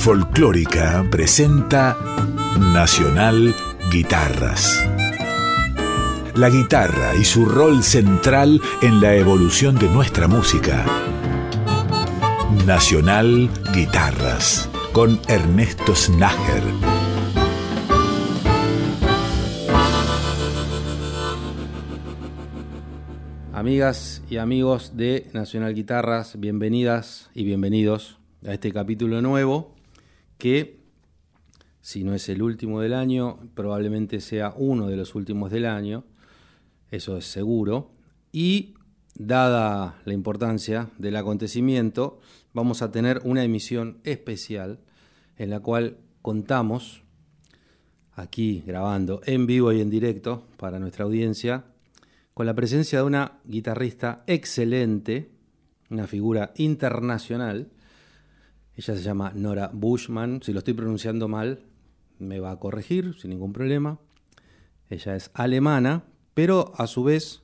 Folclórica presenta Nacional Guitarras. La guitarra y su rol central en la evolución de nuestra música. Nacional Guitarras con Ernesto Snager. Amigas y amigos de Nacional Guitarras, bienvenidas y bienvenidos a este capítulo nuevo que, si no es el último del año, probablemente sea uno de los últimos del año, eso es seguro, y dada la importancia del acontecimiento, vamos a tener una emisión especial en la cual contamos, aquí grabando en vivo y en directo para nuestra audiencia, con la presencia de una guitarrista excelente, una figura internacional, ella se llama Nora Bushman. Si lo estoy pronunciando mal, me va a corregir sin ningún problema. Ella es alemana, pero a su vez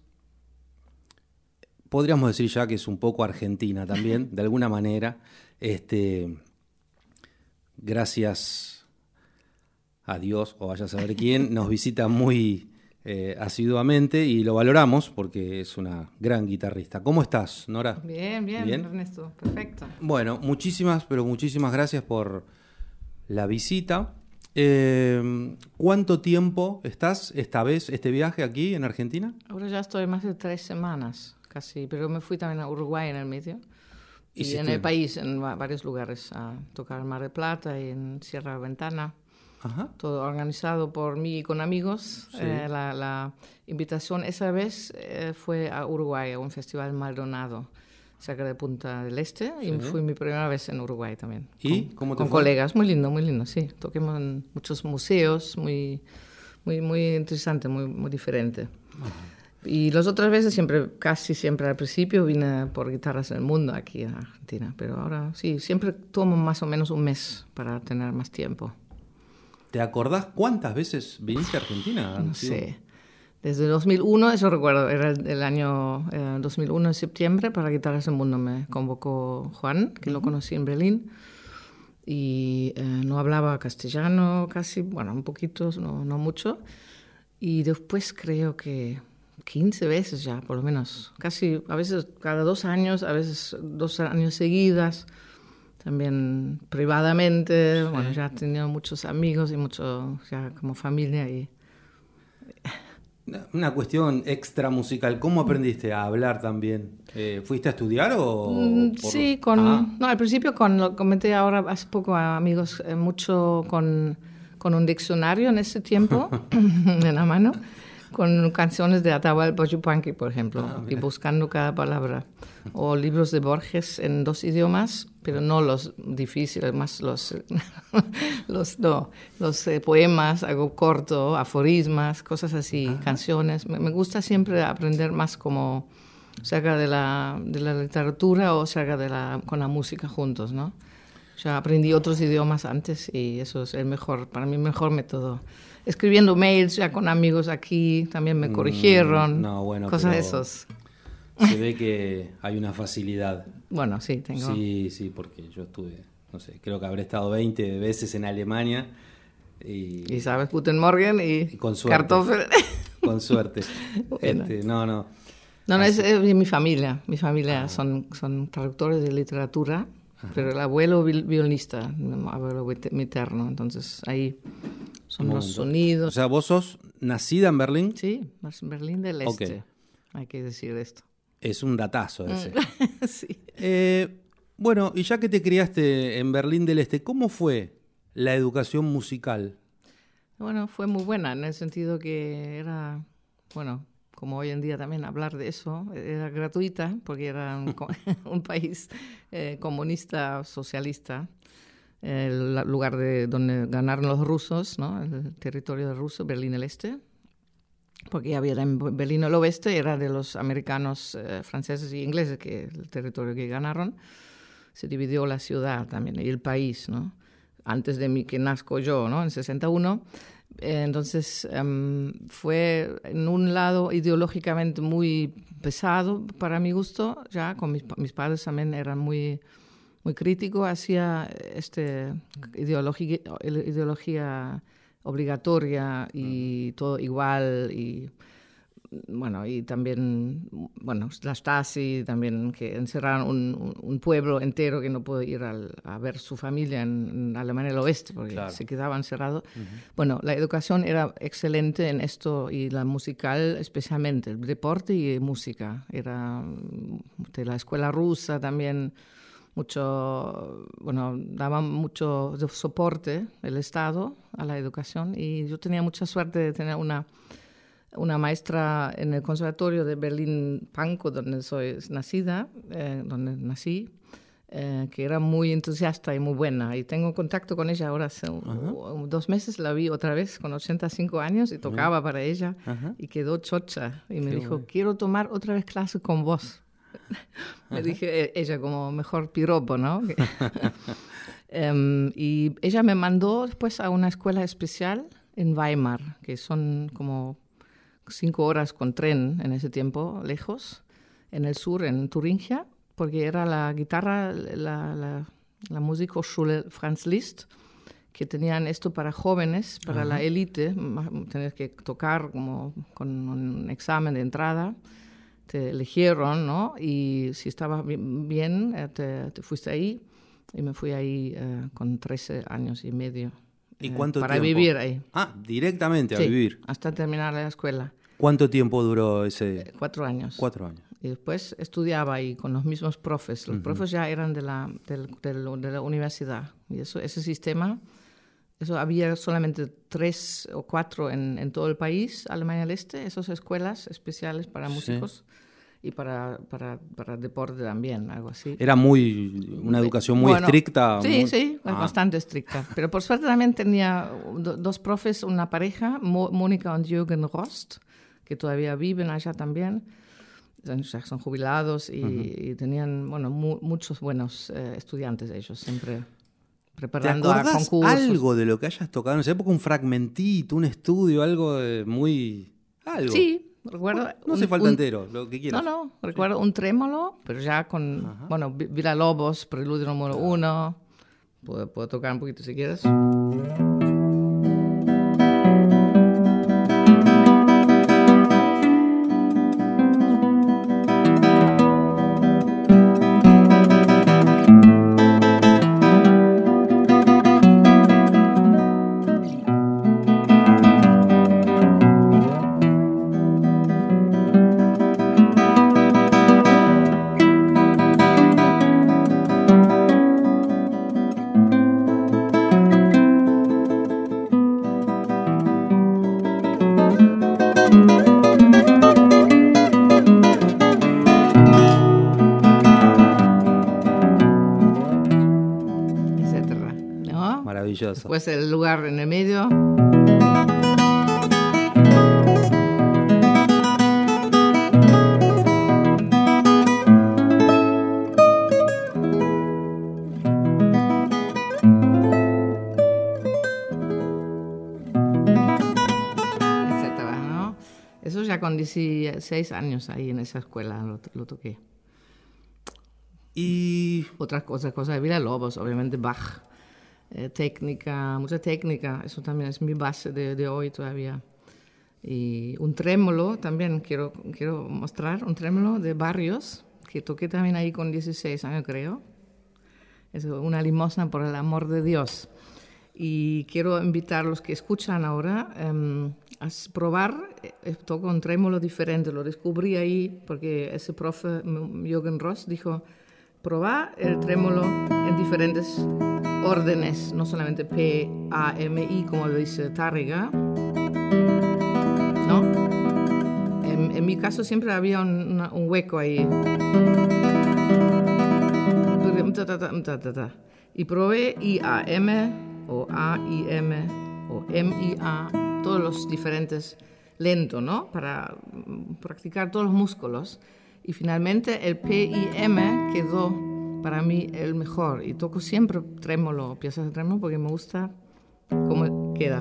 podríamos decir ya que es un poco argentina también, de alguna manera. Este, gracias a Dios, o vaya a saber quién, nos visita muy eh, asiduamente y lo valoramos porque es una gran guitarrista. ¿Cómo estás, Nora? Bien, bien, Ernesto, perfecto. Bueno, muchísimas, pero muchísimas gracias por la visita. Eh, ¿Cuánto tiempo estás esta vez, este viaje aquí en Argentina? Ahora ya estoy más de tres semanas, casi, pero me fui también a Uruguay en el medio. Y, en el país, en varios lugares, a tocar Mar de Plata y en Sierra Ventana todo organizado por mí y con amigos. Eh, la, invitación esa vez eh, fue a Uruguay, a un festival Maldonado, cerca de Punta del Este, y fui mi primera vez en Uruguay también. ¿Y con, cómo Con colegas, muy lindo, muy lindo, sí. Toquemos en muchos museos, muy, muy, muy interesante, muy, muy diferente. Y las otras veces, siempre, casi siempre al principio, vine por guitarras del mundo aquí en Argentina. Pero ahora sí, siempre tomo más o menos un mes para tener más tiempo. ¿Te acordás cuántas veces viniste a Argentina? No sé. Desde 2001, eso recuerdo, era el año 2001 eh, de septiembre, para Guitarras del Mundo me convocó Juan, que lo conocí en Berlín, y eh, no hablaba castellano casi, bueno, un poquito, no, no mucho, y después creo que 15 veces ya, por lo menos, casi, a veces cada dos años, a veces dos años seguidas, también privadamente, bueno, ya he tenido muchos amigos y mucho, ya como familia y... Una cuestión extra musical, ¿cómo aprendiste a hablar también? Eh, ¿Fuiste a estudiar o...? Mm, sí, con... Ah. No, al principio con, lo comenté ahora hace poco a amigos, eh, mucho con, con un diccionario en ese tiempo, en la mano con canciones de Atahualpa Yupanqui, por ejemplo, ah, y buscando cada palabra. O libros de Borges en dos idiomas, pero no los difíciles, más los, los, no, los eh, poemas, algo corto, aforismas, cosas así, canciones. Me, gusta siempre aprender más como cerca de la, de la literatura o cerca de la, con la música juntos, ¿no? Ya aprendí otros idiomas antes y eso es el mejor, para mí el mejor método escribiendo mails ya con amigos aquí, también me mm, corrigieron. no, bueno, cosas de esos. Se ve que hay una facilidad. Bueno, sí, tengo. Sí, sí, porque yo estuve, no sé, creo que habré estado 20 veces en Alemania. Y, y sabes Guten Morgen y, con suerte, Kartoffel. Con suerte. Este, no, no. No, no, es, mi familia. Mi familia ah. son, son traductores de literatura, pero el abuelo violinista, abuelo materno, entonces ahí son los sonidos. O sea, vos sos nacida en Berlín. Sí, en Berlín del Este. Hay que decir esto. Es un datazo mm. ese. sí. Eh, bueno, y ya que te criaste en Berlín del Este, ¿cómo fue la educación musical? Bueno, fue muy buena en el sentido que era, bueno, como hoy en día también hablar de eso, era gratuita porque era un, país eh, comunista, socialista el lugar de donde ganaron los rusos, ¿no? el territorio de ruso, Berlín el Este, porque ya había en Berlín el Oeste, era de los americanos, eh, franceses y ingleses, que el territorio que ganaron, se dividió la ciudad también y el país, ¿no? antes de mí que nazco yo, ¿no? en 61. entonces em, fue en un lado ideológicamente muy pesado para mi gusto, ya con mis, mis padres también eran muy muy crítico hacia este ideología, ideología obligatoria y todo igual y bueno, y también, bueno, la Stasi, también que encerraron un, pueblo entero que no pudo ir a ver su familia en, Alemania del Oeste porque se quedaba encerrado. Bueno, la educación era excelente en esto y la musical especialmente, el deporte y música. Era de la escuela rusa también mucho, bueno, daba mucho soporte el Estado a la educación y yo tenía mucha suerte de tener una, una maestra en el Conservatorio de Berlín-Pankow, donde soy nacida, eh, donde nací, eh, que era muy entusiasta y muy buena. Y tengo contacto con ella ahora hace dos meses, la vi otra vez con 85 años y tocaba para ella y quedó chocha. Y me dijo, quiero tomar otra vez clase con vos. Me dije e-, ella como mejor piropo, ¿no? Em, y ella me mandó después a una escuela especial en Weimar, que son como cinco horas con tren en ese tiempo, lejos, en el sur, en Turingia, porque era la guitarra, la, la, la Musikhochschule Franz Liszt, que tenían esto para jóvenes, para la élite, tener que tocar como con un examen de entrada te eligieron, ¿no? Y si estaba bien, eh, te, fuiste ahí. Y me fui ahí eh, con 13 años y medio. ¿Y eh, cuánto para vivir ahí. Ah, directamente a vivir. Hasta terminar la escuela. ¿Cuánto tiempo duró ese? cuatro años. Cuatro años. Y después estudiaba ahí con los mismos profes. Los profes ya eran de la, de la universidad. Y eso, ese sistema eso había solamente tres o cuatro en, en, todo el país, Alemania del Este, esas escuelas especiales para músicos y para, para, para, deporte también, algo así. Era muy una educación muy estricta. Sí, sí, ah. bastante estricta. Pero por suerte también tenía dos profes, una pareja, Mónica y Jürgen Rost, que todavía viven allá también. Son jubilados y, tenían bueno, muchos buenos eh, estudiantes ellos, siempre preparando ¿Te a algo de lo que hayas tocado en esa época? Un fragmentito, un estudio, algo muy... Algo. Sí, recuerdo... No, hace falta entero, lo que quieras. No, no, recuerdo un trémolo, pero ya con, bueno, Vila Lobos, preludio número uno. Puedo, puedo tocar un poquito si quieres. Pues el lugar en el medio. Eso ya con 16 años ahí en esa escuela lo, toqué. Y otras cosas, cosas de Villa Lobos, obviamente Bach. Eh, técnica, mucha técnica, eso también es mi base de, de, hoy todavía. Y un trémolo también quiero, quiero mostrar, un trémolo de Barrios, que toqué también ahí con 16 años creo. Es una limosna por el amor de Dios. Y quiero invitar a los que escuchan ahora um, a probar, eh, toco un trémolo diferente, lo descubrí ahí porque ese profe, Jürgen Ross, dijo, probar el trémolo en diferentes órdenes, no solamente P, A, M, I, como lo dice Tarrega. ¿No? En, mi caso siempre había un, hueco ahí. Y probé I, A, M, o A, I, M, o M, I, A, todos los diferentes lento, ¿no? Para practicar todos los músculos. Y finalmente el P, I, M quedó para mí el mejor. Y toco siempre trémolo, piezas de trémolo, porque me gusta cómo queda.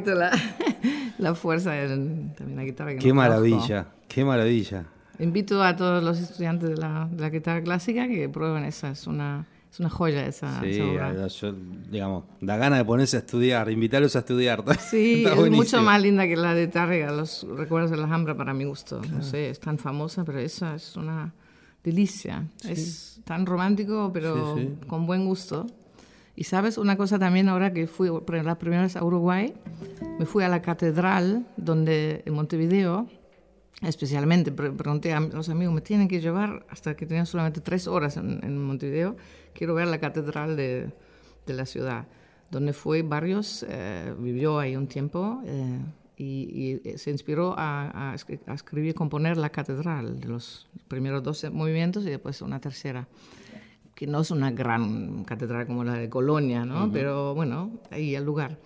Poquito la, la fuerza de también la guitarra. Que qué maravilla, qué maravilla. Invito a todos los estudiantes de la, de la guitarra clásica que prueben esa, es una, es una joya esa, Sí, esa obra. yo, digamos, da ganas de ponerse a estudiar, invitarlos a estudiar. Sí, es buenísimo. mucho más linda que la de Tárrega, los recuerdos de la Alhambra para mi gusto. No sé, es tan famosa, pero esa es una delicia. Es tan romántico, pero Sí, sí. con buen gusto. Y sabes, una cosa también ahora que fui la primera vez a Uruguay, me fui a la catedral donde en Montevideo, especialmente pre- pregunté a los amigos, me tienen que llevar hasta que tenían solamente tres horas en, en Montevideo, quiero ver la catedral de, de la ciudad, donde fue Barrios, eh, vivió ahí un tiempo eh, y, y se inspiró a, a a escribir y componer la catedral de los primeros dos movimientos y después una tercera que no es una gran catedral como la de Colonia, ¿no? Pero bueno, ahí el lugar.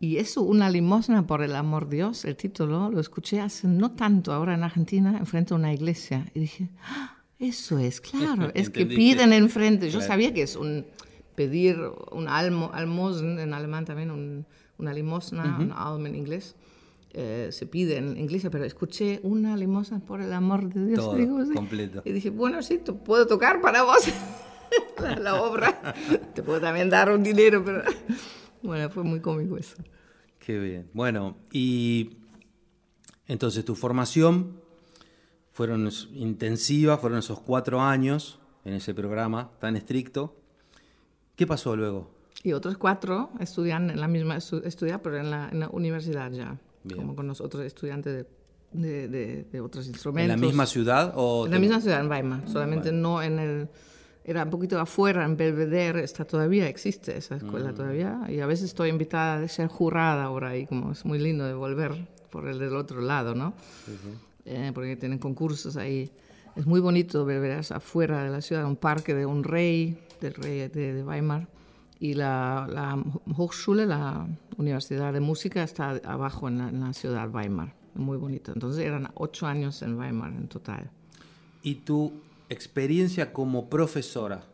Y eso, Una limosna por el amor de Dios, el título, lo escuché hace no tanto, ahora en Argentina, enfrente a una iglesia. Y dije, "Ah, eso es, claro, es que piden enfrente. Yo Claro. sabía que es un pedir un almo, almosen en alemán también, un- una limosna, un alm en inglés. eh, se pide en inglés, pero escuché una limosna por el amor de Dios. Todo, Digo, completo. Y dije, bueno, sí, puedo tocar para vos la, la obra. Te puedo también dar un dinero, pero bueno, fue muy cómico eso. Qué bien. Bueno, y entonces tu formación fueron es- intensiva, fueron esos cuatro años en ese programa tan estricto. ¿Qué pasó luego? Y otros cuatro estudian en la misma estu- estudiar, pero en la, en la universidad ya, Bien. como con los otros estudiantes de, de, de- de otros ¿En instrumentos. la misma ciudad o En la misma ciudad, en Weimar, solamente no en el... Era un poquito afuera, en Belvedere, está todavía, existe esa Mm. escuela todavía, y a veces estoy invitada a ser jurada ahora, y como es muy lindo de volver por el del otro lado, ¿no? Eh, porque tienen concursos ahí. Es muy bonito Belvedere, es afuera de la ciudad, un parque de un rey, del rey de, de Weimar, y la, la Hochschule, la Universidad de Música, está abajo en la, en la ciudad Weimar, muy bonito. Entonces eran ocho años en Weimar en total. ¿Y tu experiencia como profesora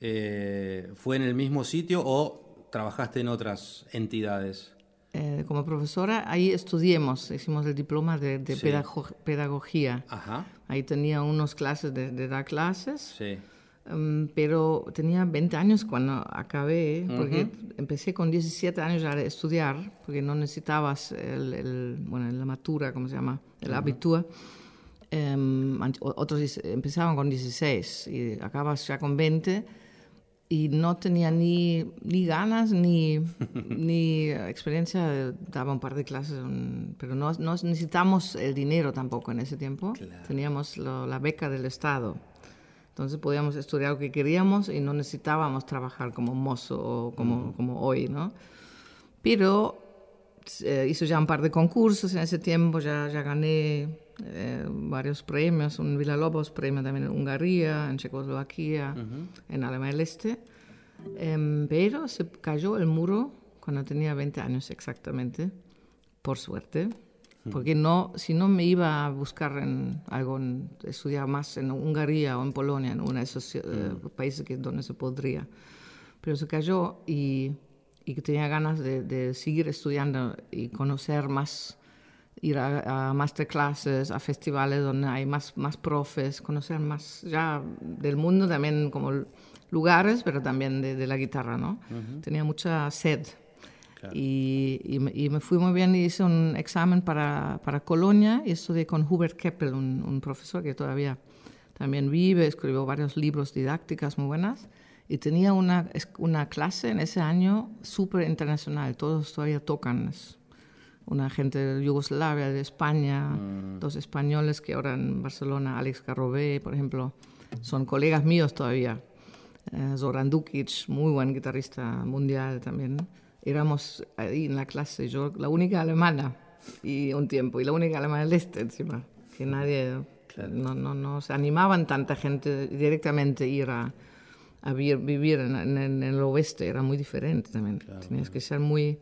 eh, fue en el mismo sitio o trabajaste en otras entidades? Eh, como profesora, ahí estudiemos, hicimos el diploma de, de Sí. pedago- pedagogía. Ajá, Ahí tenía unos clases de, de dar clases, sí. em, pero tenía 20 años cuando acabé, porque empecé con 17 años de estudiar, porque no necesitabas el, el- bueno, la matura, ¿cómo se llama? El an- o- otros empezaban con 16 y acabas ya con 20 y no tenía ni, ni ganas ni, ni experiencia. Daba un par de clases, pero no, no necesitamos el dinero tampoco en ese tiempo. Teníamos lo- la beca del Estado. Entonces podíamos estudiar lo que queríamos y no necesitábamos trabajar como mozo o como, como hoy, ¿no? Pero eh, hizo ya un par de concursos en ese tiempo, ya, ya gané eh, varios premios, un Villalobos premio también en Hungría, en Checoslovaquia, en Alemania del Este. Em, pero se cayó el muro cuando tenía 20 años exactamente, por suerte, porque no, si no me iba a buscar en algo, en- estudiar más en Hungría o en Polonia, en uno de esos eh, países que, donde se podría. Pero se cayó y, y tenía ganas de, de seguir estudiando y conocer más, ir a, a masterclasses, a festivales donde hay más, más profes, conocer más ya del mundo también como lugares, pero también de, de la guitarra, ¿no? Tenía mucha sed. Y, y me, y me fui muy bien y hice un examen para, para Colonia y estudié con Hubert Keppel, un, un profesor que todavía también vive, escribió varios libros didácticas muy buenas. Y tenía una, una clase en ese año súper internacional, todos todavía tocan. es una gente de Yugoslavia, de España, dos españoles que ahora en Barcelona, Alex Carrobé, por ejemplo, son colegas míos todavía. Eh, Zoran Dukic, muy buen guitarrista mundial también. Éramos ahí en la clase, yo la única alemana y un tiempo, y la única alemana del este encima, que nadie, no, no, no se animaban tanta gente directamente ir a, a vi- vivir en, en- en el oeste, era muy diferente también. Tenías que ser muy,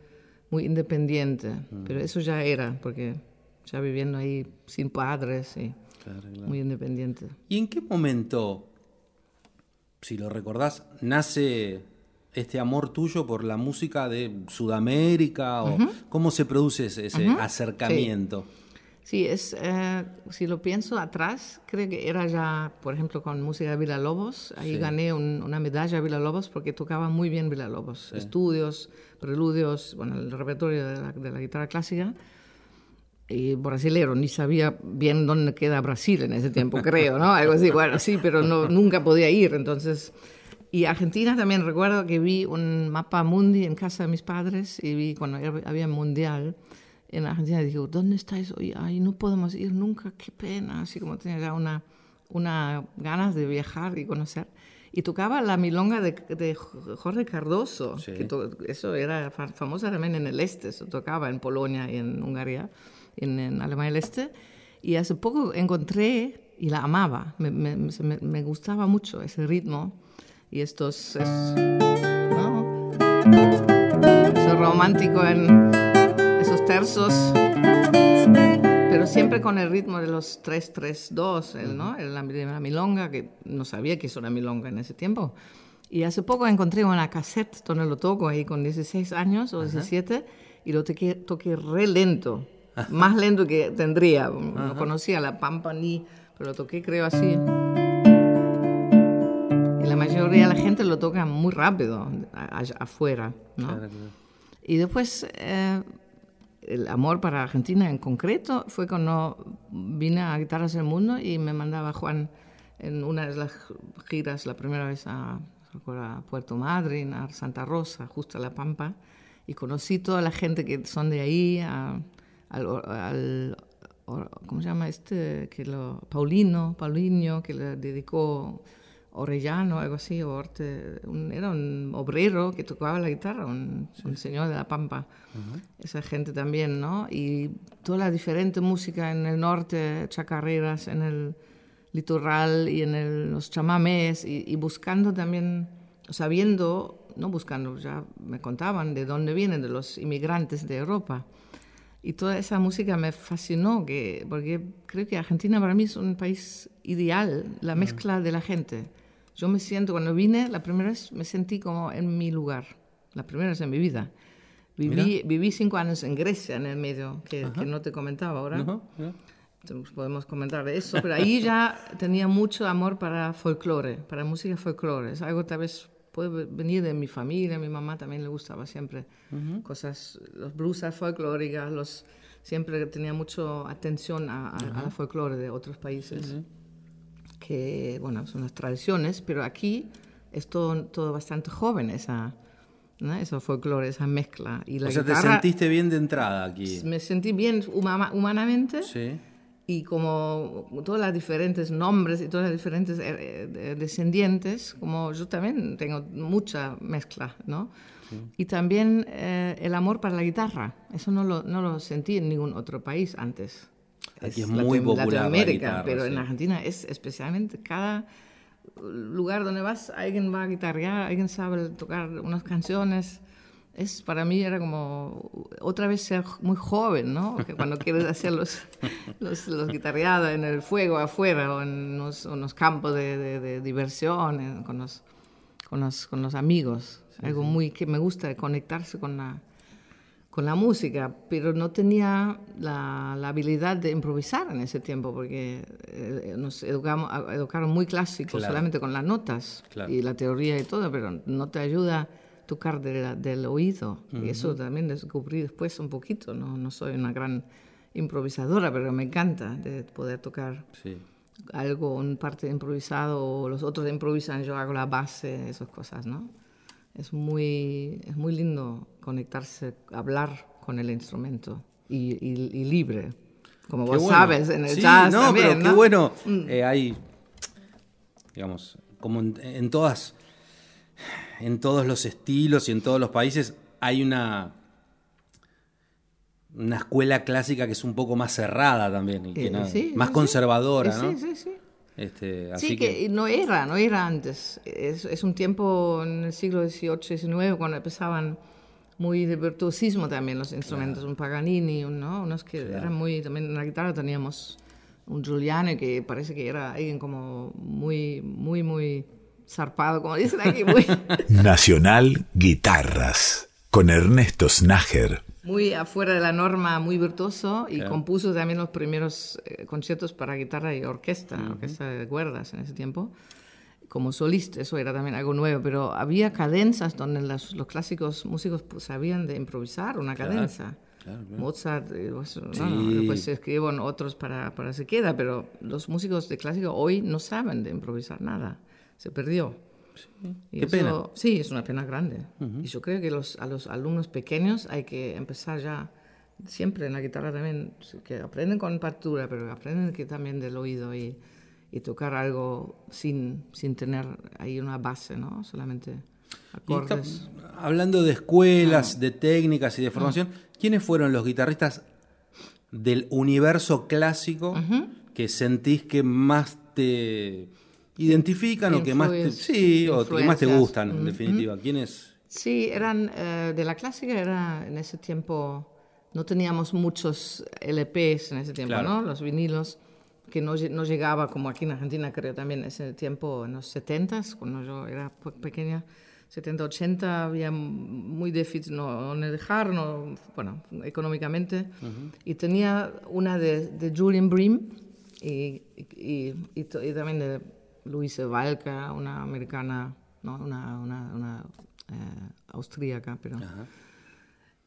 muy independiente, pero eso ya era, porque ya viviendo ahí sin padres y muy independiente. ¿Y en qué momento, si lo recordás, nace este amor tuyo por la música de Sudamérica? O ¿Cómo se produce ese, acercamiento? Sí. Es, eh, si lo pienso atrás, creo que era ya, por ejemplo, con música de Villa Lobos. Ahí gané una medalla a Villa Lobos porque tocaba muy bien Villa Lobos. Estudios, preludios, bueno, el repertorio de la, guitarra clásica y brasilero, ni sabía bien dónde queda Brasil en ese tiempo, creo, ¿no? Algo así, bueno, sí, pero no, nunca podía ir, entonces y Argentina también recuerdo que vi un mapa mundi en casa de mis padres y vi cuando había mundial en Argentina. Dije, ¿dónde estáis hoy? Ay, no podemos ir nunca, qué pena. Así como tenía ya una, una ganas de viajar y conocer. Y tocaba la milonga de, de Jorge Cardoso, que eso era famosa también en el este, se tocaba en Polonia y en Hungría, en, en Alemania del Este. Y hace poco encontré y la amaba, me, me, me, me gustaba mucho ese ritmo y estos es, ¿no? Eso romántico en tercios, pero siempre con el ritmo de los 3-3-2, ¿no? La, la milonga, que no sabía que eso era milonga en ese tiempo. Y hace poco encontré una cassette donde lo toco ahí con 16 años o 17 y lo toqué, toqué re lento, más lento que tendría. No conocía la pampa ni, pero lo toqué creo así la mayoría de la gente lo toca muy rápido afuera, ¿no? Y después eh, el amor para Argentina en concreto fue cuando vine a Guitarras del Mundo y me mandaba Juan en una de las giras, la primera vez a, a Puerto Madryn, a Santa Rosa, justo a La Pampa, y conocí toda la gente que son de ahí, al, al ¿cómo se llama este? Que lo, Paulino, Paulinho, que le dedicó Orellano, algo así, o era un obrero que tocaba la guitarra, un, señor de La Pampa. Esa gente también, ¿no? Y toda la diferente música en el norte, chacarreras, en el litoral y en los chamamés, y, buscando también, sabiendo, no buscando, ya me contaban de dónde vienen, de los inmigrantes de Europa. Y toda esa música me fascinó, que, porque creo que Argentina para mí es un país ideal, la mezcla de la gente yo me siento, cuando vine, la primera vez me sentí como en mi lugar, la primera vez en mi vida. Viví, viví cinco años en Grecia, en el medio, que, no te comentaba ahora. Podemos comentar de eso, pero ahí ya tenía mucho amor para folclore, para música folclore. Es algo tal vez puede venir de mi familia, a mi mamá también le gustaba siempre cosas, los bluesas folclóricas, los, siempre tenía mucha atención a, la folclore de otros países que, bueno, son las tradiciones, pero aquí es todo, todo bastante joven esa, ¿no? Eso folclore, esa mezcla. Y la o sea, te sentiste bien de entrada aquí. Me sentí bien humanamente. Sí. Y como todos los diferentes nombres y todas las diferentes eh, descendientes, como yo también tengo mucha mezcla, ¿no? Y también eh, el amor para la guitarra. Eso no lo, no lo sentí en ningún otro país antes. Aquí es, muy popular Latinoamérica, pero en Argentina es especialmente cada lugar donde vas, alguien va a guitarrear, alguien sabe tocar unas canciones. Es, para mí era como otra vez ser muy joven, ¿no? Que cuando quieres hacer los, los, guitarreadas en el fuego afuera o en unos, campos de, diversión con, los, con, los, con los amigos. Algo muy que me gusta, conectarse con la, con la música, pero no tenía la, habilidad de improvisar en ese tiempo, porque eh, nos educamos, educaron muy clásicos, solamente con las notas y la teoría y todo, pero no te ayuda tocar del oído. Y eso también descubrí después un poquito, no, no soy una gran improvisadora, pero me encanta de poder tocar algo, un parte improvisado, o los otros improvisan, yo hago la base, esas cosas, ¿no? Es muy, es muy lindo conectarse, hablar con el instrumento y, y, libre. Como vos sabes, en el jazz no, también, pero qué bueno. Mm. Eh, hay, digamos, como en, todas, en todos los estilos y en todos los países hay una una escuela clásica que es un poco más cerrada también y que eh, más conservadora, ¿no? Sí, sí, sí. Este, sí, que, no era, no era antes. Es, es, un tiempo en el siglo XVIII, XIX, cuando empezaban muy de virtuosismo también los instrumentos, un Paganini, ¿no? unos que eran muy, también en la guitarra teníamos un Giuliani que parece que era alguien como muy, muy, muy zarpado, como dicen aquí. Muy, Nacional Guitarras, con Ernesto Snager. Muy afuera de la norma, muy virtuoso y compuso también los primeros eh, conciertos para guitarra y orquesta, orquesta de cuerdas en ese tiempo, como solista, eso era también algo nuevo, pero había cadenzas donde las- los clásicos músicos pues, sabían de improvisar una cadenza. Mozart, eh, pues, no, Sí. se escribieron otros para, para se queda, pero los músicos de clásico hoy no saben de improvisar nada, se perdió. Y Qué pena. Sí, es una pena grande. Y yo creo que los, a los alumnos pequeños hay que empezar ya, siempre en la guitarra también, que aprenden con partitura, pero aprenden que también del oído y, y tocar algo sin, sin tener ahí una base, ¿no? Solamente Y está- acordes. hablando de escuelas, de técnicas y de formación, ¿quiénes fueron los guitarristas del universo clásico que sentís que más te identifican o que más te, sí, o que más te gustan, en definitiva? ¿Quiénes? Sí, eran eh, de la clásica, era en ese tiempo, no teníamos muchos LPs en ese tiempo, Claro. ¿no? Los vinilos, que no, no llegaba como aquí en Argentina, creo también, en ese tiempo, en los 70 cuando yo era pe- pequeña, 70, 80, había muy déficit, no, no dejar, no, bueno, económicamente. Y tenía una de, de Julian Bream y, y, y y también de Luise Valka, una americana, no, una, una, una eh, austríaca, pero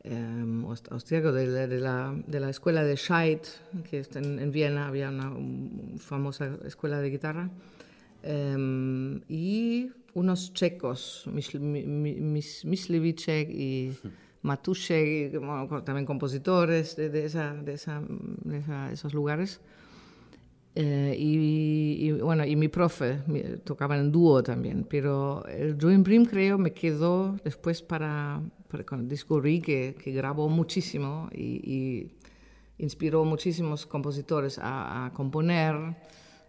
eh, aust- austríaco de, la- de la, de la escuela de Scheidt, que está en, en Viena, había una um, famosa escuela de guitarra, eh, y unos checos, Mis- Mi- Mi- Mis- Mislivicek y Matuszek, y, bueno, también compositores de, de esa, de, esa, de esa- esos lugares. Eh, y, y, bueno, y mi profe tocaba en dúo también, pero el Dream Brim creo me quedó después para, para cuando descubrí que, que grabó muchísimo y, y inspiró muchísimos compositores a, a componer.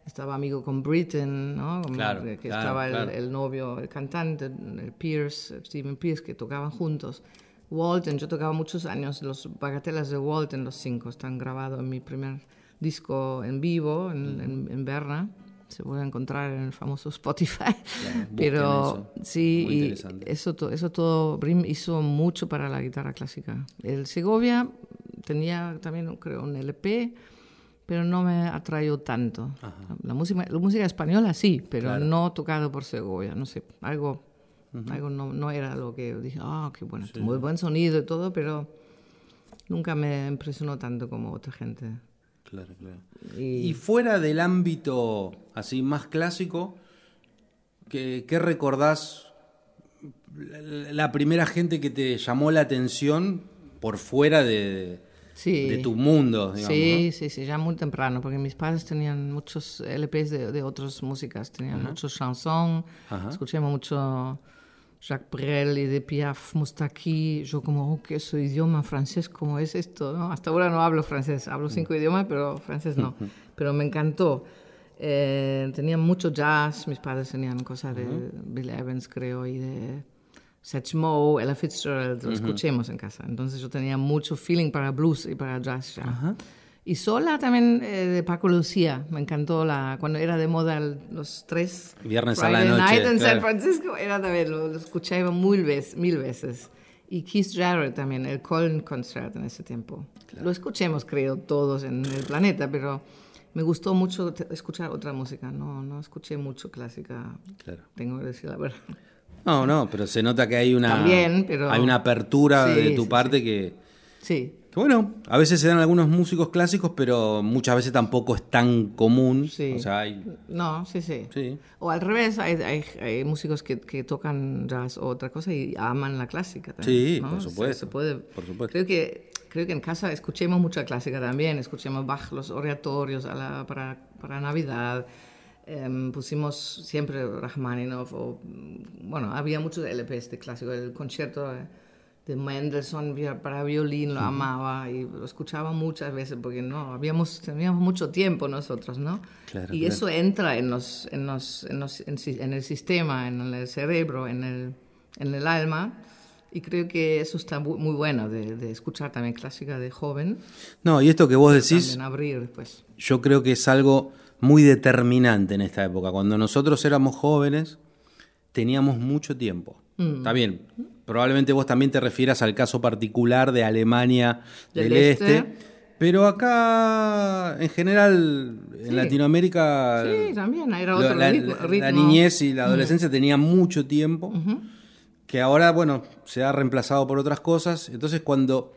Estaba amigo con Britten, ¿no? Claro, que claro, estaba el- claro. El, novio, el cantante, el Pierce, Stephen Pierce, que tocaban juntos. Walton, yo tocaba muchos años los bagatelas de Walton, los cinco, están grabados en mi primer disco en vivo en, en, en Berna. Se puede encontrar en el famoso Spotify. busquen Pero eso. sí, Muy y eso, to- eso todo, Brim hizo mucho para la guitarra clásica. El Segovia tenía también, creo, un LP, pero no me atrayó tanto. La música, la música española sí, pero Claro. no tocado por Segovia, no sé, algo, algo no, no era lo que dije, ah, qué bueno, muy buen sonido y todo, pero nunca me impresionó tanto como otra gente. Claro, claro. Y- Y fuera del ámbito así más clásico, ¿qué, qué recordás la, la primera gente que te llamó la atención por fuera de, Sí. de tu mundo? Digamos, sí, ¿no? sí, sí, ya muy temprano, porque mis padres tenían muchos LPs de, de otras músicas, tenían muchos chansons, Ajá. escuchamos mucho Jacques Brel y de Piaf, Moustaki, yo como, oh, ¿qué es ese idioma francés? ¿Cómo es esto? no? Hasta ahora no hablo francés, hablo cinco idiomas, pero francés no. Pero me encantó. Eh, tenían mucho jazz, mis padres tenían cosas de Bill Evans, creo, y de Satchmo, Ella Fitzgerald, lo escuchemos en casa. Entonces yo tenía mucho feeling para blues y para jazz ya. Y sola también eh, de Paco Lucía, me encantó la cuando era de moda los tres Viernes a la Friday noche, Night en claro. San Francisco, era también, lo, lo escuchaba mil veces, mil veces. Y Keith Jarrett también, el Colin Concert en ese tiempo. Lo escuchemos, creo, todos en el planeta, pero me gustó mucho escuchar otra música, no, no escuché mucho clásica, Claro. tengo que decir la verdad. No, no, pero se nota que hay una, También, pero- hay una apertura Sí, de tu sí, parte que, Sí, que, bueno, a veces se dan algunos músicos clásicos, pero muchas veces tampoco es tan común. Sí. O sea, hay... no, sí, sí. Sí. O al revés, hay, hay, hay músicos que, que tocan jazz o otra cosa y aman la clásica también. Sí, ¿no? por supuesto, Se, puede, por supuesto. Creo que, creo que en casa escuchemos mucha clásica también, escuchemos Bach, los oratorios a la- para, para Navidad. Em, pusimos siempre Rachmaninoff, o, bueno, había muchos LPs de clásico, el concierto de- de Mendelssohn para violín lo amaba y lo escuchaba muchas veces porque no, habíamos, teníamos mucho tiempo nosotros, ¿no? Claro, y claro. eso entra en, los, en, los, en, los- en el sistema, en el cerebro, en el, en el alma. Y creo que eso está muy bueno de, de escuchar también clásica de joven. No, y esto que vos decís, abrir después. yo creo que es algo muy determinante en esta época. Cuando nosotros éramos jóvenes, teníamos mucho tiempo. Está bien, probablemente vos también te refieras al caso particular de Alemania del, Del este. Este. pero acá, en general, en Sí. Latinoamérica, Sí, también era lo- otro la, ritmo. la ritmo. niñez y la adolescencia tenían mucho tiempo, que ahora, bueno, se ha reemplazado por otras cosas. Entonces, cuando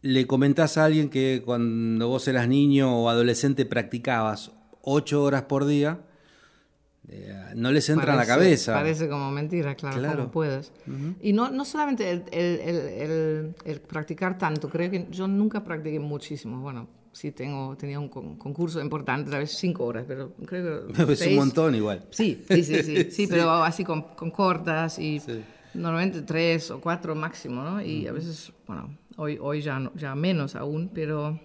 le comentás a alguien que cuando vos eras niño o adolescente practicabas ocho horas por día, eh, no les entra en la Parece- cabeza. Parece como mentira, claro, Claro. como puedes. Y no, no solamente el, el- el- el- practicar tanto, creo que yo nunca practiqué muchísimo. Bueno, sí tengo, tenía un con- concurso importante, tal vez cinco horas, pero creo que... es un montón igual. Sí, sí, sí, sí, sí, pero así con, con cortas y Sí. normalmente tres o cuatro máximo, ¿no? Y a veces, bueno, hoy, hoy ya, no- ya menos aún, pero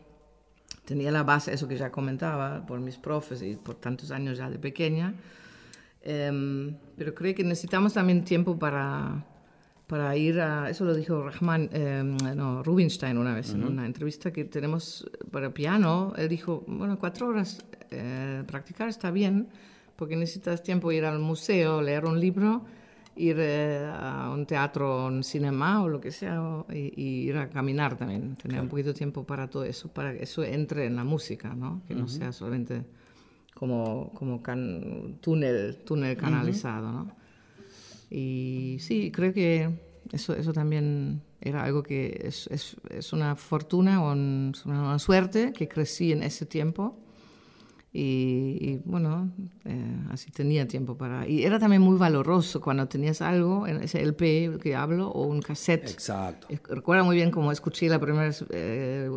tenía la base, eso que ya comentaba, por mis profes y por tantos años ya de pequeña. Em, pero creo que necesitamos también tiempo para, para ir a, eso lo dijo Rahman, em, no, Rubinstein una vez en una entrevista que tenemos para piano, él dijo, bueno, cuatro horas eh, practicar está bien, porque necesitas tiempo ir al museo, leer un libro, ir eh, a un teatro, un cinema o lo que sea, o- y, y ir a caminar también, tener un poquito de tiempo para todo eso, para que eso entre en la música, ¿no? Que no sea solamente como, como can- túnel, túnel canalizado, ¿no? Y sí, creo que eso, eso también era algo que es, es, es una fortuna o un- una, suerte que crecí en ese tiempo. Y, y, bueno, eh, así tenía tiempo para... Y era también muy valoroso cuando tenías algo, ese LP que hablo, o un cassette. Exacto. Recuerdo muy bien cómo escuché la primera, eh,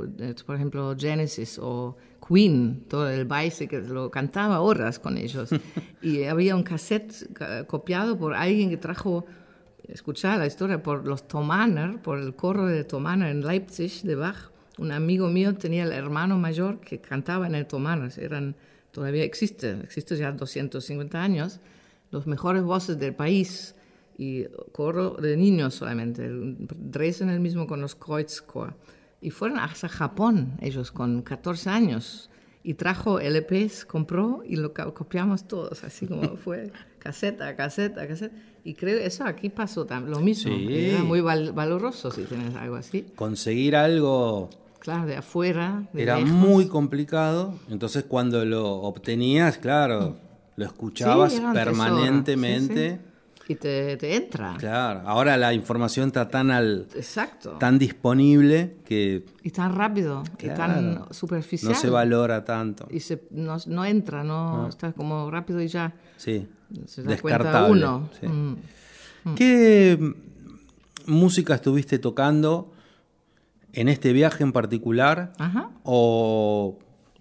por ejemplo, Genesis o Queen, todo el baile que lo cantaba horas con ellos. y había un cassette ca- copiado por alguien que trajo, escuchaba la historia, por los Thomaner, por el coro de Thomaner en Leipzig de Bach. Un amigo mío tenía el hermano mayor que cantaba en el Thomaner. Eran, todavía existe, existe ya 250 años, los mejores voces del país y coro de niños solamente. el- Dresden el mismo con los Kreuzchor. Y fueron hasta Japón ellos con 14 años. Y trajo LPs, compró y lo copiamos todos, así como fue, caseta, caseta, caseta. Y creo que eso aquí pasó también, lo mismo. Sí. Era muy val- valoroso si tienes algo así. Conseguir algo Claro, de afuera, de era lejos. muy complicado. Entonces, cuando lo obtenías, claro, lo escuchabas Sí, permanentemente. sí. Y te, te entra. Claro, ahora la información está tan al Exacto. tan disponible que y tan rápido, y Claro. tan superficial. no se valora tanto. Y se, no, no entra, no, está como rápido y ya Sí, se da cuenta uno. sí. Mm. ¿Qué mm, música estuviste tocando en este viaje en particular? Ajá. O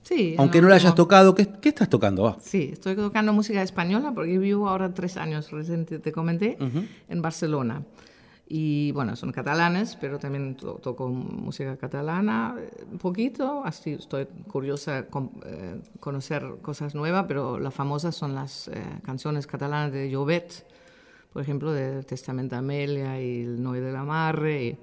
Sí. aunque no la hayas tocado, ¿qué, qué estás tocando? Ah, Sí, estoy tocando música española porque vivo ahora tres años, recién te, comenté, en Barcelona. Y bueno, son catalanes, pero también to- toco música catalana eh, un poquito, así estoy curiosa con eh, conocer cosas nuevas, pero las famosas son las eh, canciones catalanas de Llobet, por ejemplo, de Testamento Amelia y El Noy de la Marre. y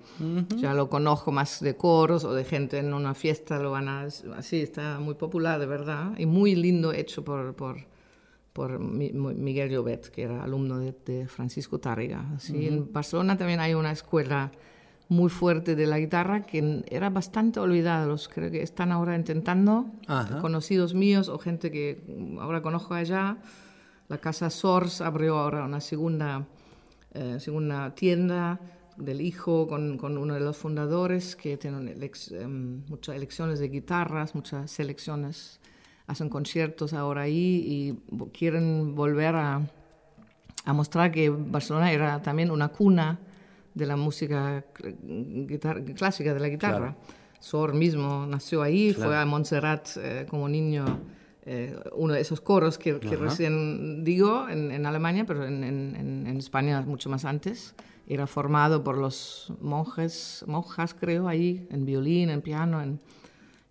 Ya lo conozco más de coros o de gente en una fiesta, lo van a... Así, está muy popular, de verdad, y muy lindo hecho por... por por Mi- Mi- Miguel Llobet, que era alumno de, de Francisco Tárrega. Así, En Barcelona también hay una escuela muy fuerte de la guitarra que era bastante olvidada. Los creo que están ahora intentando, Ajá. conocidos míos o gente que ahora conozco allá. La Casa Sors abrió ahora una segunda, eh, segunda tienda del hijo con, con uno de los fundadores que tiene elex- em, muchas elecciones de guitarras, muchas selecciones hacen conciertos ahora ahí y quieren volver a, a mostrar que Barcelona era también una cuna de la música clásica de la guitarra. Sor mismo nació ahí, fue a Montserrat eh, como niño, eh, uno de esos coros que, que recién digo en, en Alemania, pero en, en- en- España mucho más antes. Era formado por los monjes, monjas creo, ahí, en violín, en piano,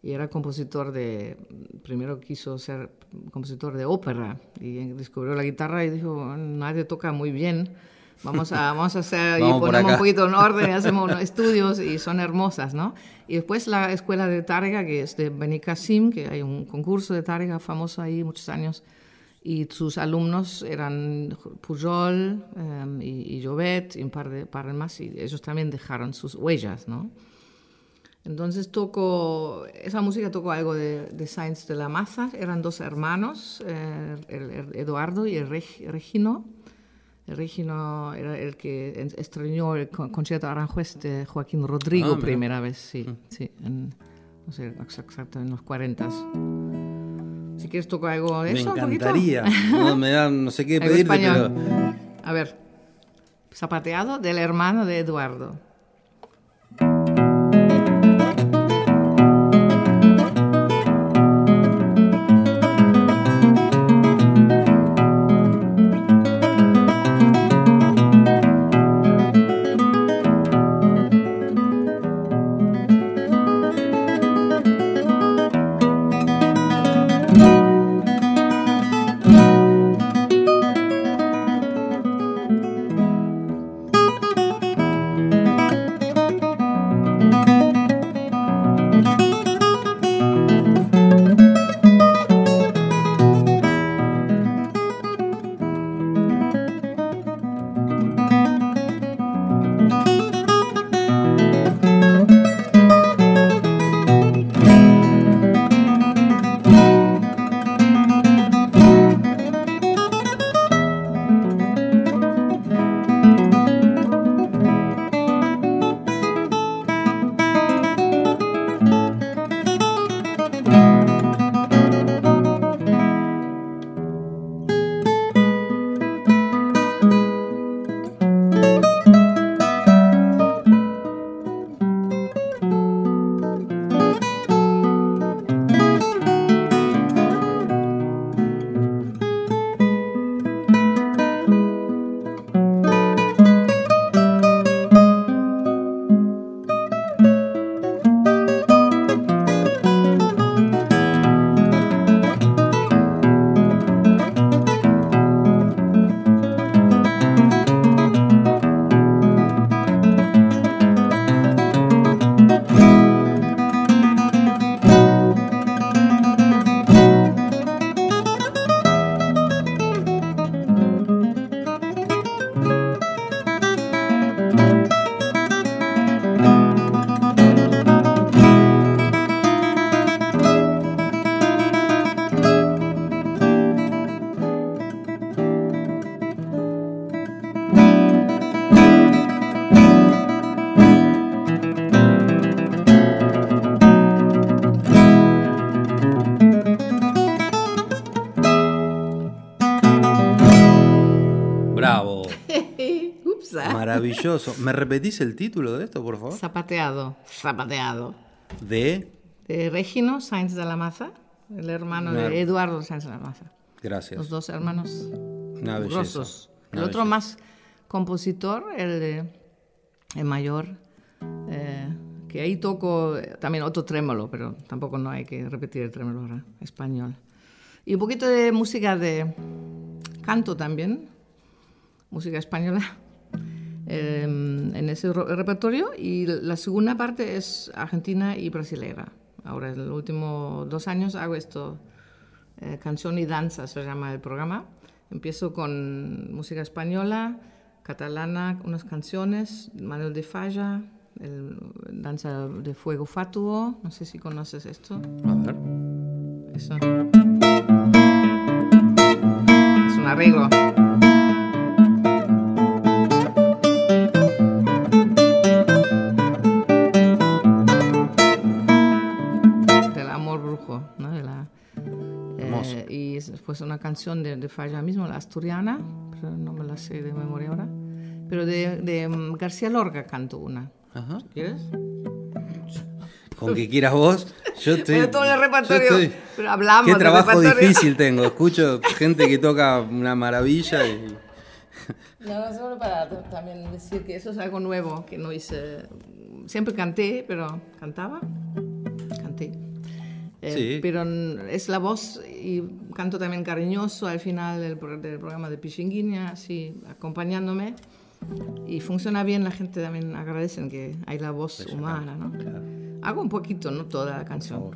y era compositor de, primero quiso ser compositor de ópera y descubrió la guitarra y dijo, nadie toca muy bien, vamos a, vamos a hacer, y Vamos por ponemos un poquito en orden, y hacemos unos estudios y son hermosas, ¿no? Y después la escuela de Tárrega, que es de Benicassim, que hay un concurso de Tárrega famoso ahí muchos años, y sus alumnos eran Pujol em, y, y, Jovet y un par de, par de más, y ellos también dejaron sus huellas, ¿no? Entonces toco, esa música tocó algo de, de Sainz de la Maza, eran dos hermanos, eh, el, Eduardo y el Regino. El Regino era el que estrenó el concierto Aranjuez de Joaquín Rodrigo ah, primera vez, sí, mm. sí, en, no sé exacto, en los 40. Si quieres tocar algo de eso. Me encantaría. no, me da, no sé qué pedirte, pero... A ver, zapateado del hermano de Eduardo. ¿Me repetís el título de esto, por favor? Zapateado, zapateado. ¿De? De Regino Sainz de la Maza, el hermano de Eduardo Sainz de la Maza. Gracias. Los dos hermanos grosos. El otro más compositor, el, el mayor, eh, que ahí toco también otro trémolo, pero tampoco no hay que repetir el trémolo ahora, español. Y un poquito de música de canto también, música española. Em, en ese repertorio y la segunda parte es argentina y brasilera. Ahora, en los últimos dos años hago esto, eh, canción y danza se llama el programa. Empiezo con música española, catalana, unas canciones, Manuel de Falla, el, danza de fuego fatuo, no sé si conoces esto. A ver. Eso. Es un arreglo. Pues una canción de, de Falla mismo, la asturiana, pero no me la sé de memoria ahora. Pero de, de mm, García Lorca canto una. Ajá. ¿Quieres? Con que quieras vos, yo estoy. todo el repertorio. pero hablamos. Qué trabajo difícil tengo. Escucho gente que toca una maravilla y. No, solo para también decir que eso es algo nuevo que no hice. Siempre canté, pero cantaba. Eh, pero es la voz y canto también cariñoso al final del, programa de Pichinguinha, así acompañándome. Y funciona bien, la gente también agradece que hay la voz humana, ¿no? Hago un poquito, no toda la canción.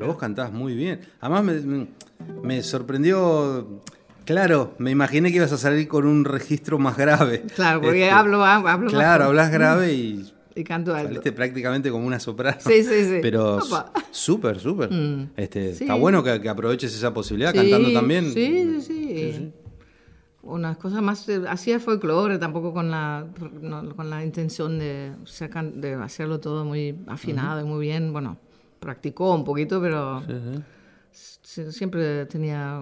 Pero vos cantás muy bien. Además me, sorprendió. Claro, me imaginé que ibas a salir con un registro más grave. Claro, porque Este, hablo, hablo Claro, hablas grave y y canto alto. saliste prácticamente como una soprano. Sí, sí, sí. Pero. Mm. súper, súper. Este, Sí. Está bueno que, que aproveches esa posibilidad Sí, cantando también. Sí, sí, sí. Unas cosas más, eh, hacía folclore, tampoco con la, no, con la intención de, de hacerlo todo muy afinado y muy bien. Bueno, practicó un poquito, pero sí, siempre tenía,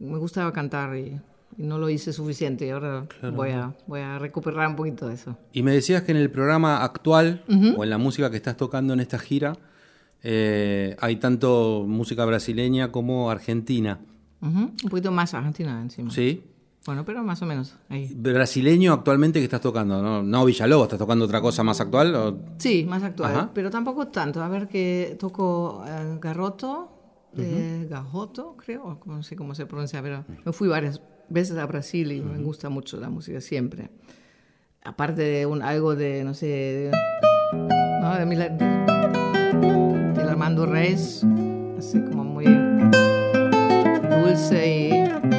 me gustaba cantar y, y no lo hice suficiente. Y ahora voy, a, voy a recuperar un poquito de eso. Y me decías que en el programa actual, o en la música que estás tocando en esta gira, eh, hay tanto música brasileña como argentina. Un poquito más Argentina encima. ¿Sí? Bueno, pero más o menos ahí. Brasileño actualmente que estás tocando, ¿no? No Villalobos, ¿estás tocando otra cosa más actual? o- Sí, más actual, Ajá. pero tampoco tanto. A ver que toco eh, Garroto, eh, Gajoto, creo, no sé cómo se pronuncia, pero me fui varias veces a Brasil y me gusta mucho la música siempre. Aparte de un, algo de, no sé, de, no, de, de- de Armando Reyes, así como muy dulce y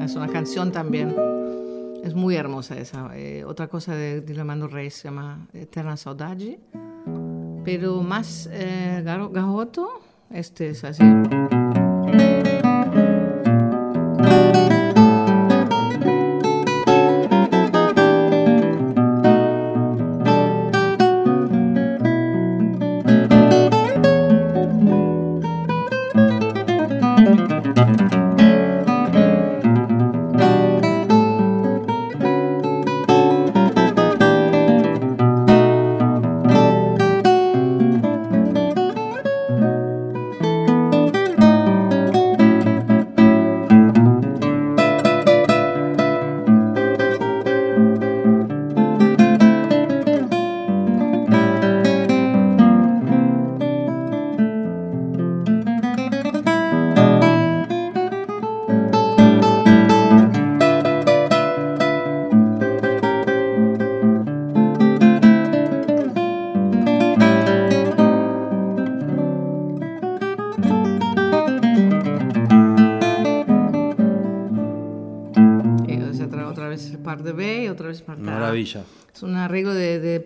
Es una canción también. Es muy hermosa esa. Eh, otra cosa de, de Armando Reyes se llama Eterna Saudade. Pero más eh, garo- gajoto, este es así.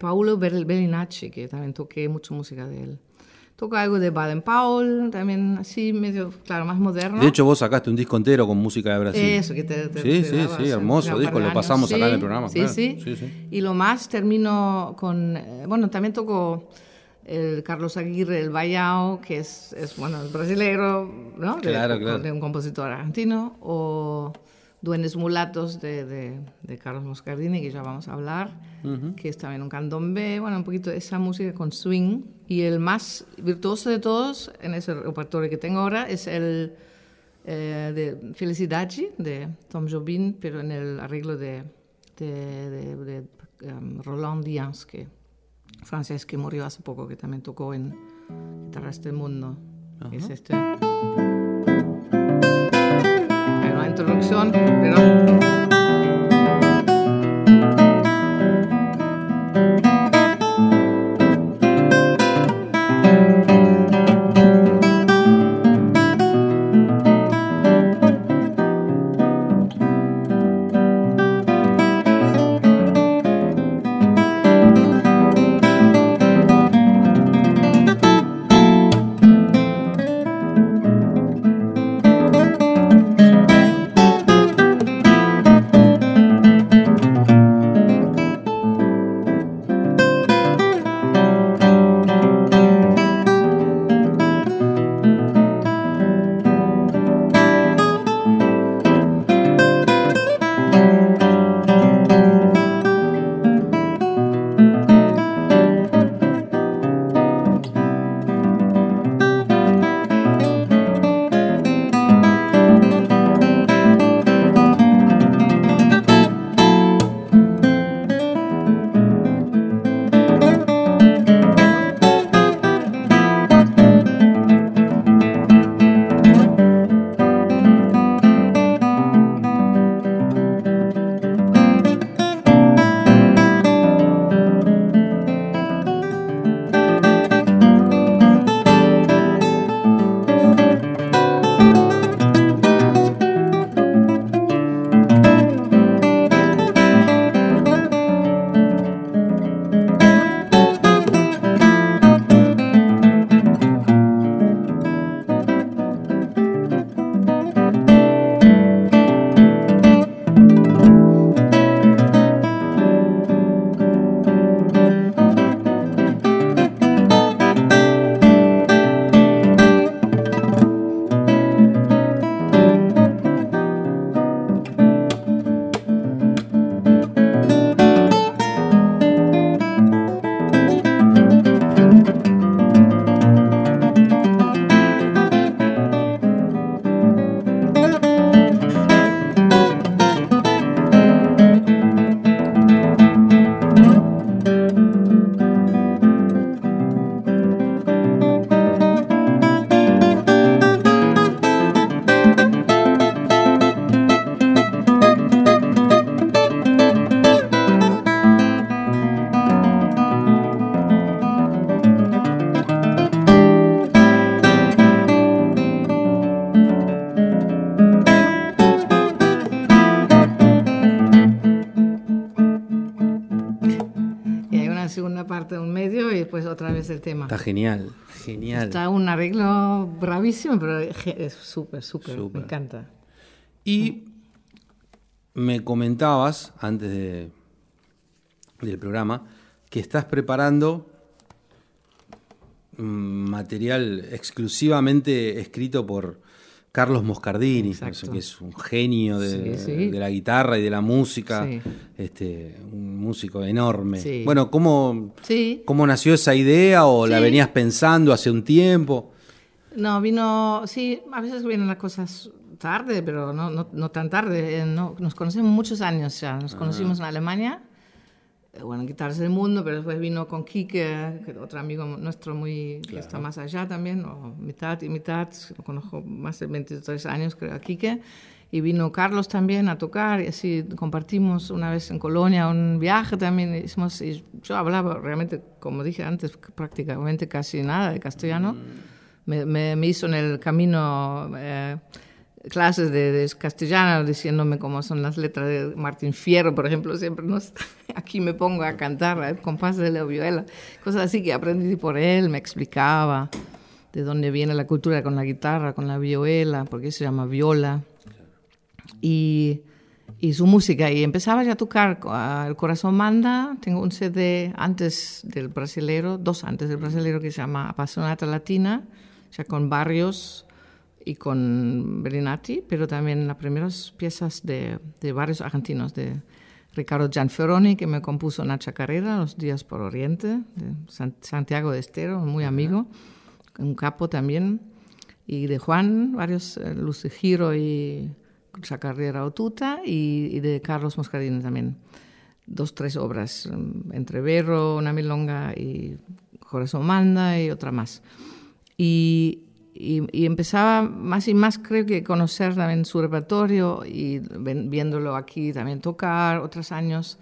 Paulo Bel- Bellinacci, que también toqué mucho música de él. Toco algo de Baden Powell, también así medio, claro, más moderno. De hecho, vos sacaste un disco entero con música de Brasil. Eso que te, te- Sí, te sí, daba sí, hermoso disco, de lo pasamos años. acá en el Sí, programa, Sí, claro. sí. Sí, sí. Y lo más termino con, eh, bueno, también toco el Carlos Aguirre, el Vallao, que es, es bueno, el brasileiro, ¿no? De, Claro, claro. de un compositor argentino, o Duendes Mulatos de, de, Carlos Moscardini, que ya vamos a hablar, que es también un candombe, bueno, un poquito de esa música con swing. Y el más virtuoso de todos en ese repertorio que tengo ahora es el eh, de Felicidade de Tom Jobin, pero en el arreglo de, de, um, Roland Diaz, que francés que murió hace poco, que también tocó en Guitarras del Mundo. Es este introducción, pero el tema. Está genial, genial. Está un arreglo bravísimo, pero es súper, súper, me encanta. Y me comentabas antes de, del programa que estás preparando material exclusivamente escrito por Carlos Moscardini, que es un genio de, la guitarra y de la música, este, un músico enorme. Bueno, ¿cómo, ¿cómo nació esa idea o la venías pensando hace un tiempo? No, vino, sí, a veces vienen las cosas tarde, pero no, no, tan tarde. Eh, no, nos conocemos muchos años ya, nos conocimos en Alemania eh, bueno, guitarras del mundo, pero después vino con Quique, otro amigo nuestro muy, que está más allá también, o mitad y mitad, lo conozco más de 23 años creo a Quique, y vino Carlos también a tocar, y así compartimos una vez en Colonia un viaje también, hicimos, y yo hablaba realmente, como dije antes, prácticamente casi nada de castellano, mm. me, me, hizo en el camino... Eh, clases de, castellano diciéndome cómo son las letras de Martín Fierro, por ejemplo, siempre nos, aquí me pongo a cantar el compás de la viola, cosas así que aprendí por él, me explicaba de dónde viene la cultura con la guitarra, con la viola, por qué se llama viola, y, y su música. Y empezaba ya a tocar El Corazón Manda, tengo un CD antes del brasilero, dos antes del brasilero que se llama Apasionata Latina, ya con barrios y con Berinati, pero también las primeras piezas de, de varios argentinos, de Ricardo Gianferoni, que me compuso Nacha Carrera, Los días por Oriente, de Santiago de Estero, muy amigo, un capo también, y de Juan, varios, eh, Luz de Giro y Chacarrera Otuta, y, y de Carlos Moscardini también. Dos, tres obras, mm, entre Berro, una milonga y Corazón Manda y otra más. Y, y, empezaba más y más, creo que, conocer también su repertorio y viéndolo aquí también tocar otros años.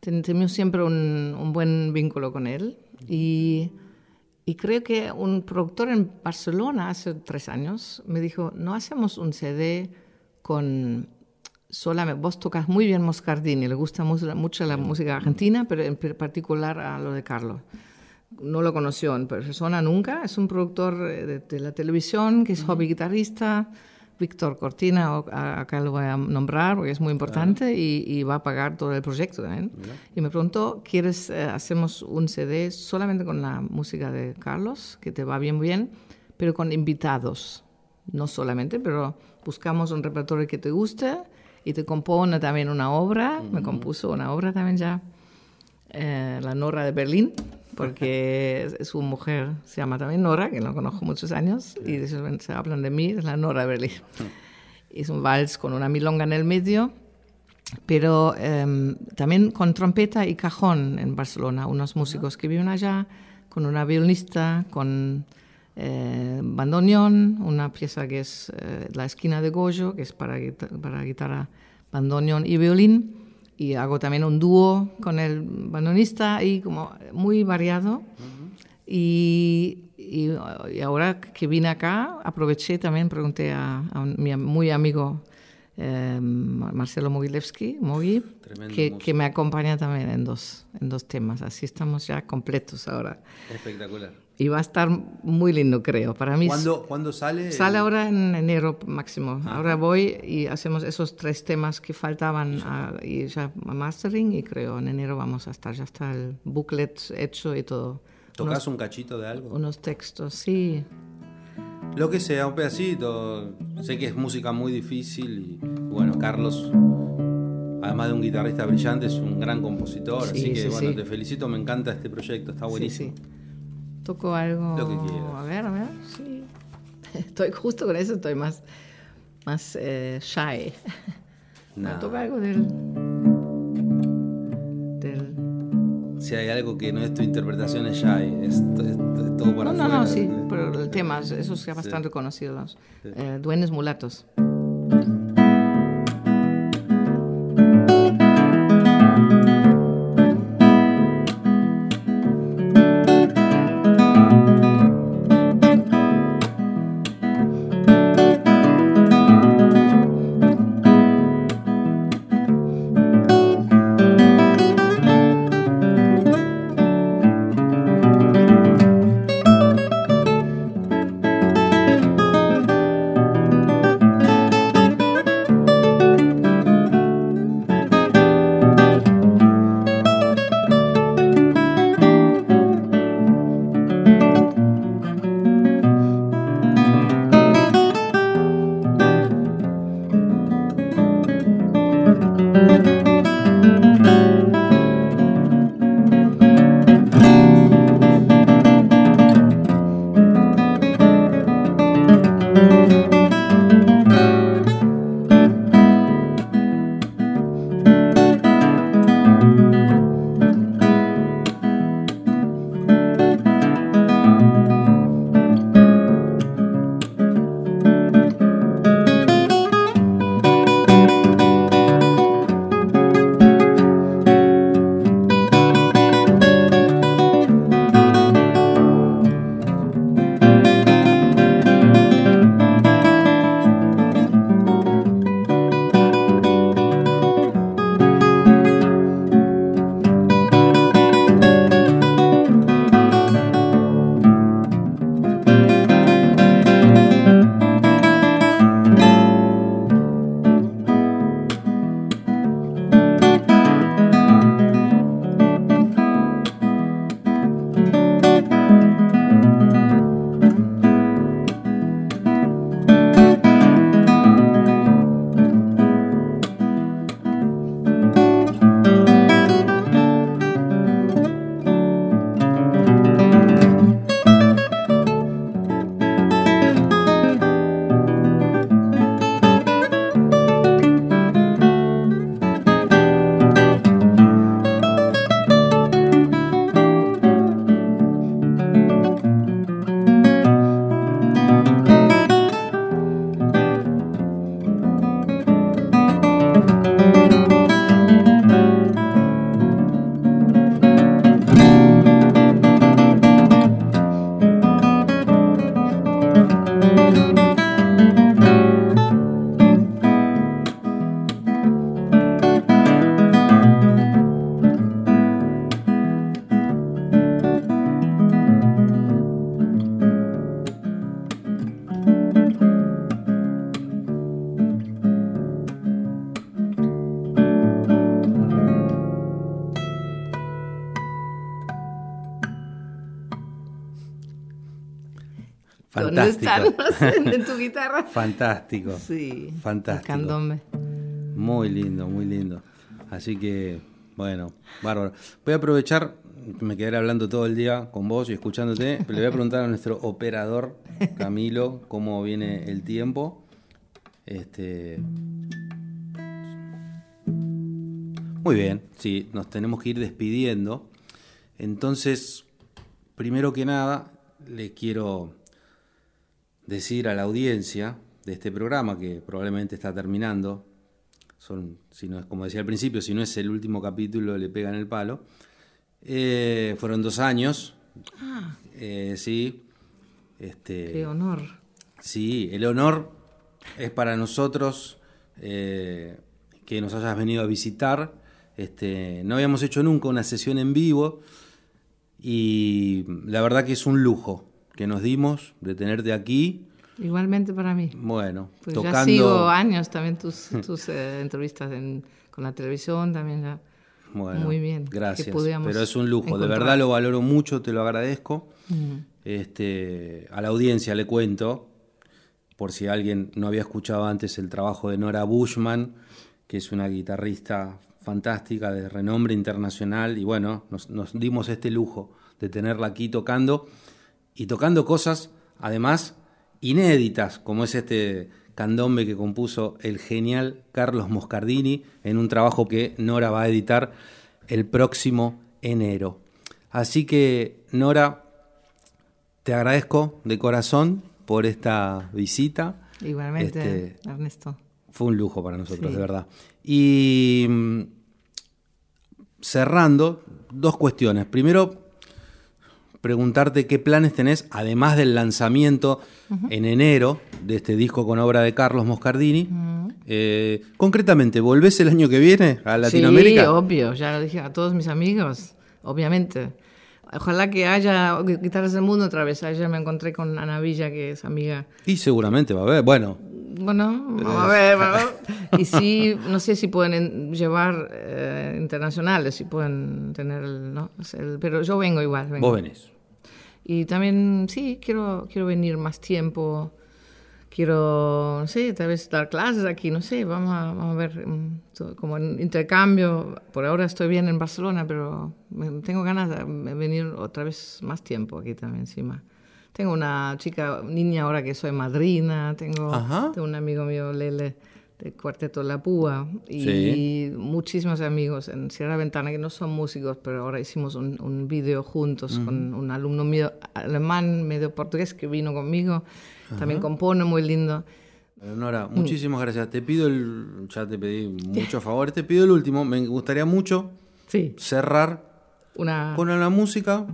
Tenemos siempre un, un, buen vínculo con él. Y, y, creo que un productor en Barcelona hace tres años me dijo, no hacemos un CD con solamente, vos tocas muy bien Moscardini, le gusta mucho, mucho la música argentina, pero en particular a lo de Carlos no lo conoció en persona nunca, es un productor eh, de, la televisión que es hobby guitarrista, Víctor Cortina, acá lo voy a nombrar porque es muy importante y, va a pagar todo el proyecto también. Y me preguntó, ¿quieres, eh, hacemos un CD solamente con la música de Carlos, que te va bien bien, pero con invitados? No solamente, pero buscamos un repertorio que te guste y te compone también una obra, me compuso una obra también ya, eh, La Nora de Berlín, porque su mujer se llama también Nora, que no conozco muchos años, y se hablan de mí, es la Nora Berlín. Es un vals con una milonga en el medio, pero em, también con trompeta y cajón en Barcelona, unos músicos que viven allá, con una violinista, con eh, bandoneón, una pieza que es eh, La esquina de Goyo, que es para, para guitarra, bandoneón y violín y hago también un dúo con el bandonista y como muy variado. y, y, ahora que vine acá, aproveché también, pregunté a, mi muy amigo eh, Marcelo Mogilevsky, Mogi, que, que, me acompaña también en dos, en dos temas. Así estamos ya completos ahora. Espectacular y va a estar muy lindo, creo. Para mí. ¿Cuándo, ¿cuándo sale? Sale ahora en enero máximo. Ahora voy y hacemos esos tres temas que faltaban a, y ya a mastering y creo en enero vamos a estar. Ya está el booklet hecho y todo. ¿Tocas un cachito de algo? Unos textos, sí. Lo que sea, un pedacito. Sé que es música muy difícil y bueno, Carlos además de un guitarrista brillante, es un gran compositor. así que bueno, te felicito, me encanta este proyecto, está buenísimo. Sí, Toco algo. Lo que quieras. A ver, a ver, sí. Estoy justo con eso, estoy más, más eh, shy. No. Toco algo del, del. Si hay algo que no es tu interpretación, es shy. Es, todo para No, no, no, sí, pero el tema, eso es bastante conocido, los eh, duendes mulatos. Fantástico. ¿Dónde están en tu guitarra? Fantástico. Sí. Fantástico. El candombe. Muy lindo, muy lindo. Así que, bueno, bárbaro. Voy a aprovechar, me quedaré hablando todo el día con vos y escuchándote, pero le voy a preguntar a nuestro operador, Camilo, cómo viene el tiempo. Este. Muy bien, sí, nos tenemos que ir despidiendo. Entonces, primero que nada, le quiero decir a la audiencia de este programa, que probablemente está terminando, son, si no es como decía al principio, si no es el último capítulo, le pegan el palo. Eh, fueron dos años, Ah, eh, sí. Este, qué honor. Sí, el honor es para nosotros eh, que nos hayas venido a visitar. Este, no habíamos hecho nunca una sesión en vivo y la verdad que es un lujo que nos dimos de tenerte aquí. Igualmente para mí. Bueno, Pues tocando. ya sigo años también tus, tus eh, entrevistas en- con la televisión también ya. Bueno, Muy bien, Gracias. Pero es un lujo, de encontrar. verdad lo valoro mucho, te lo agradezco. Mm. Este, a la audiencia le cuento, por si alguien no había escuchado antes el trabajo de Nora Bushman, que es una guitarrista fantástica de renombre internacional, y bueno, nos, nos dimos este lujo de tenerla aquí tocando, y tocando cosas, además, inéditas, como es este candombe que compuso el genial Carlos Moscardini en un trabajo que Nora va a editar el próximo enero. Así que, Nora, te agradezco de corazón por esta visita. Igualmente, Este, Ernesto. fue un lujo para nosotros, Sí. de verdad. Y mm, cerrando, dos cuestiones. Primero, preguntarte qué planes tenés, además del lanzamiento en enero de este disco con obra de Carlos Moscardini. Eh, concretamente, ¿volvés el año que viene a Latinoamérica? Sí, obvio, ya lo dije a todos mis amigos, obviamente. Ojalá que haya guitarras del mundo otra vez. Ayer me encontré con Ana Villa, que es amiga. Y seguramente va a haber. Bueno, Bueno, vamos a ver. vamos. Y sí, no sé si pueden en- llevar eh, internacionales, si pueden tener el, ¿no? El- pero yo vengo igual. vengo. vos venís. Y también, sí, quiero, quiero venir más tiempo. Quiero, no sé, tal vez dar clases aquí, no sé, vamos a, vamos a ver, mm, como intercambio. Por ahora estoy bien en Barcelona, pero tengo ganas de venir otra vez más tiempo aquí también encima. Tengo una chica, niña ahora que soy madrina, tengo, tengo un amigo mío, Lele, del Cuarteto La Púa, y Sí. muchísimos amigos en Sierra Ventana que no son músicos, pero ahora hicimos un, un vídeo juntos con un alumno mío alemán, medio portugués, que vino conmigo. También compone muy lindo. Nora, muchísimas gracias. Te pido el. Ya te pedí muchos favores. Te pido el último. Me gustaría mucho Sí, cerrar una... con la música.